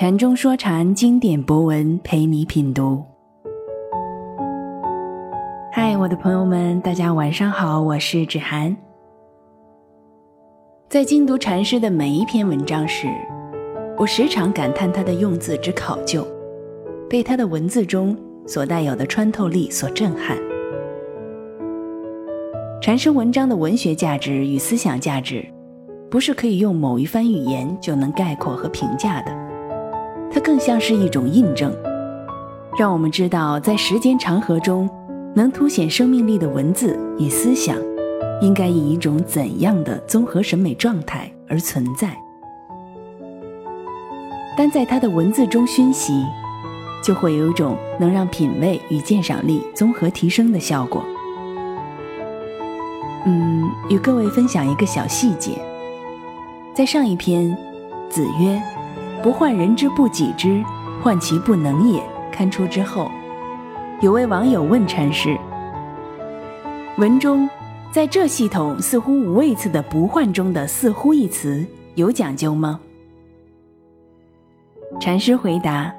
禅中说禅，经典博文陪你品读。嗨，我的朋友们，大家晚上好，我是芷涵。在精读禅师的每一篇文章时，我时常感叹他的用字之考究，被他的文字中所带有的穿透力所震撼。禅师文章的文学价值与思想价值，不是可以用某一番语言就能概括和评价的，它更像是一种印证，让我们知道在时间长河中，能凸显生命力的文字与思想，应该以一种怎样的综合审美状态而存在。但在他的文字中熏习，就会有一种能让品味与鉴赏力综合提升的效果。嗯，与各位分享一个小细节。在上一篇“子曰：不患人之不己知，患其不能也”刊出之后，有位网友问禅师：“文中在这系统似乎无位次的‘不患’中的‘似乎’一词有讲究吗？”禅师回答：“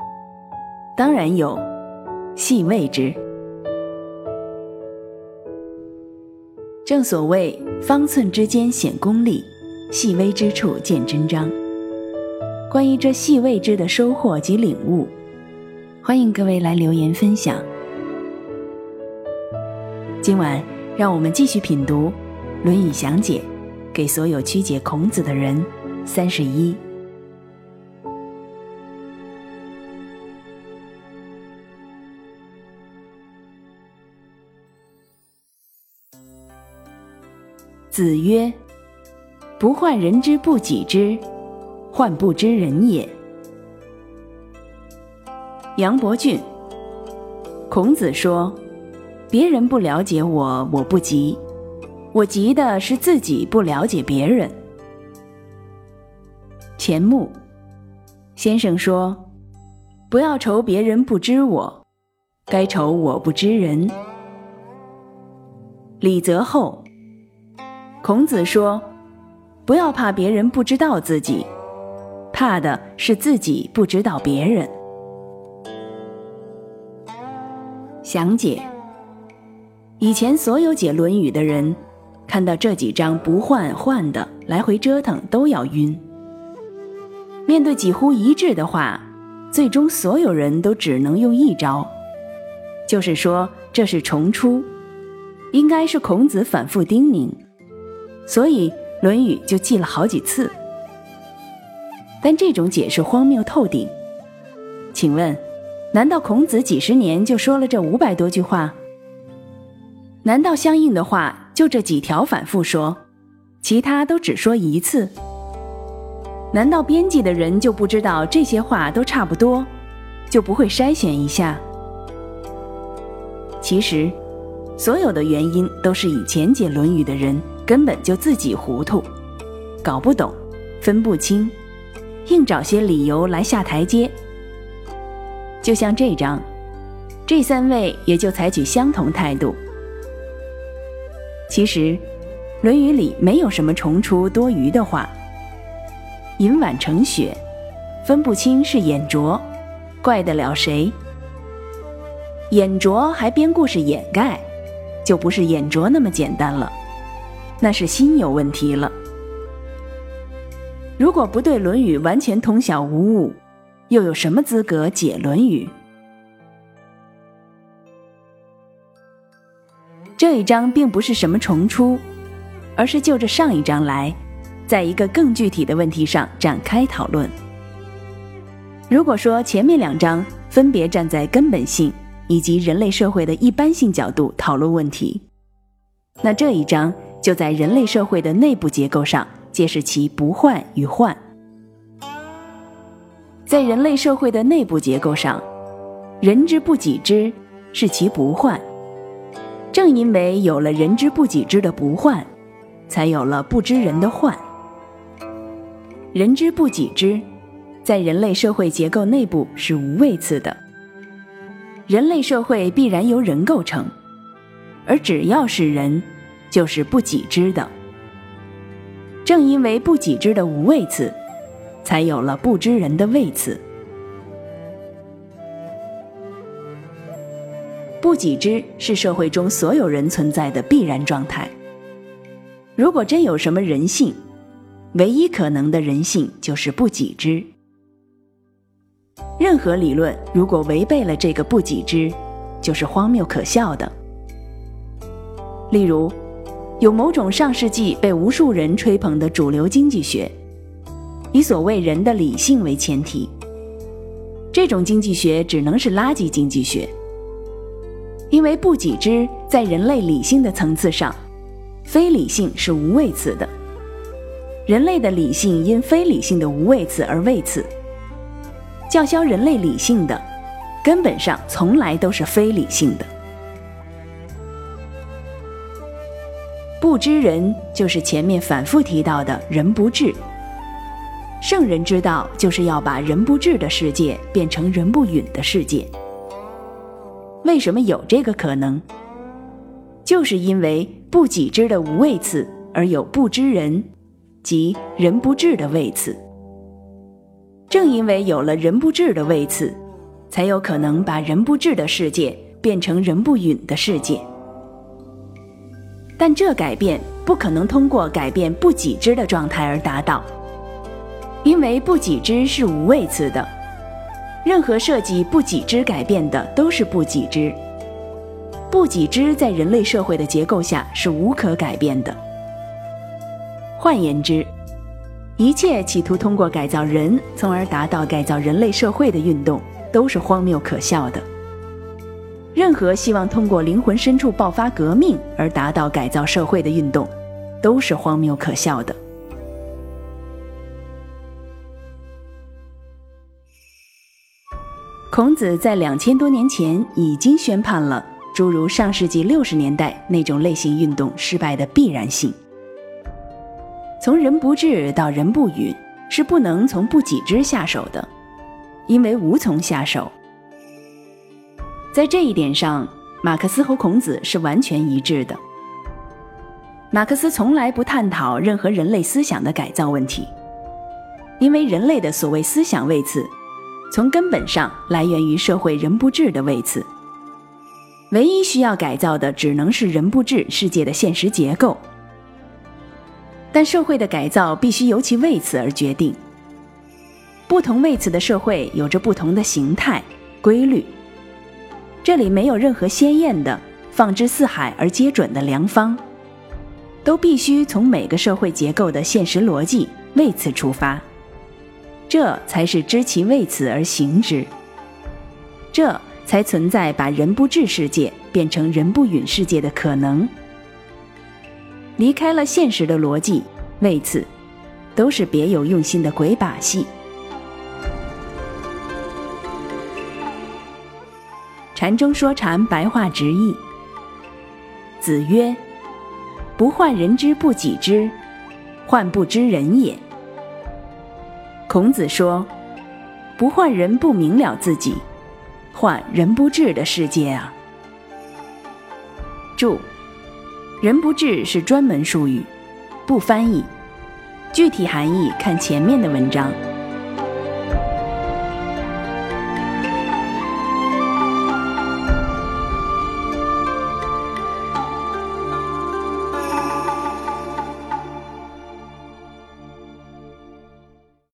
当然有，细谓之。”正所谓方寸之间显功力，细微之处见真章。关于这细微之的收获及领悟，欢迎各位来留言分享。今晚让我们继续品读《论语详解》，给所有曲解孔子的人。三十一。子曰：“不患人之不己知，患不知人也。”杨伯峻。孔子说：“别人不了解我，我不急；我急的是自己不了解别人。”钱穆先生说：“不要愁别人不知我，该愁我不知人。”李泽厚。孔子说：“不要怕别人不知道自己，怕的是自己不知道别人。”详解：以前所有解《论语》的人，看到这几章不换换的来回折腾，都要晕。面对几乎一致的话，最终所有人都只能用一招，就是说这是重出，应该是孔子反复叮咛。所以《论语》就记了好几次，但这种解释荒谬透顶。请问，难道孔子几十年就说了这五百多句话？难道相应的话就这几条反复说，其他都只说一次？难道编辑的人就不知道这些话都差不多，就不会筛选一下？其实，所有的原因都是以前解《论语》的人。根本就自己糊涂，搞不懂，分不清，硬找些理由来下台阶。就像这章，这三位也就采取相同态度。其实，《论语》里没有什么重出多余的话。饮晚成雪，分不清是眼拙，怪得了谁？眼拙还编故事掩盖，就不是眼拙那么简单了。那是心有问题了。如果不对《论语》完全通晓无误，又有什么资格解《论语》？这一章并不是什么重出，而是就着上一章来，在一个更具体的问题上展开讨论。如果说前面两章分别站在根本性以及人类社会的一般性角度讨论问题，那这一章。就在人类社会的内部结构上皆是其不患与患。在人类社会的内部结构上，人之不己知是其不患。正因为有了人之不己知的不患，才有了不知人的患。人之不己知，在人类社会结构内部是无位次的。人类社会必然由人构成，而只要是人。就是不己知的，正因为不己知的无畏次才有了不知人的畏次不己知是社会中所有人存在的必然状态。如果真有什么人性唯一可能的人性就是不己知。任何理论如果违背了这个不己知就是荒谬可笑的。例如有某种上世纪被无数人吹捧的主流经济学，以所谓人的理性为前提。这种经济学只能是垃圾经济学，因为不己知在人类理性的层次上，非理性是无位次的。人类的理性因非理性的无位次而位次。叫嚣人类理性的，根本上从来都是非理性的。不知人，就是前面反复提到的人不智。圣人之道，就是要把人不智的世界变成人不允的世界。为什么有这个可能？就是因为不己知的无位次，而有不知人，即人不智的位次。正因为有了人不智的位次，才有可能把人不智的世界变成人不允的世界。但这改变不可能通过改变不己知的状态而达到，因为不己知是无位次的，任何涉及不己知改变的都是不己知。不己知在人类社会的结构下是无可改变的。换言之，一切企图通过改造人，从而达到改造人类社会的运动，都是荒谬可笑的。任何希望通过灵魂深处爆发革命而达到改造社会的运动，都是荒谬可笑的。孔子在两千多年前已经宣判了诸如上世纪六十年代那种类型运动失败的必然性。从人不智到人不语，是不能从不己知下手的，因为无从下手。在这一点上，马克思和孔子是完全一致的。马克思从来不探讨任何人类思想的改造问题，因为人类的所谓思想位次，从根本上来源于社会人不智的位次。唯一需要改造的，只能是人不智世界的现实结构。但社会的改造必须由其位次而决定。不同位次的社会有着不同的形态规律，这里没有任何鲜艳的、放之四海而皆准的良方，都必须从每个社会结构的现实逻辑为此出发，这才是知其为此而行之，这才存在把人不治世界变成人不允世界的可能。离开了现实的逻辑，为此，都是别有用心的鬼把戏。禅中说禅，白话直译。子曰：“不患人之不己知，患不知人也。”孔子说：“不患人不明了自己，患人不智的世界啊。”注。人不智是专门术语，不翻译，具体含义看前面的文章。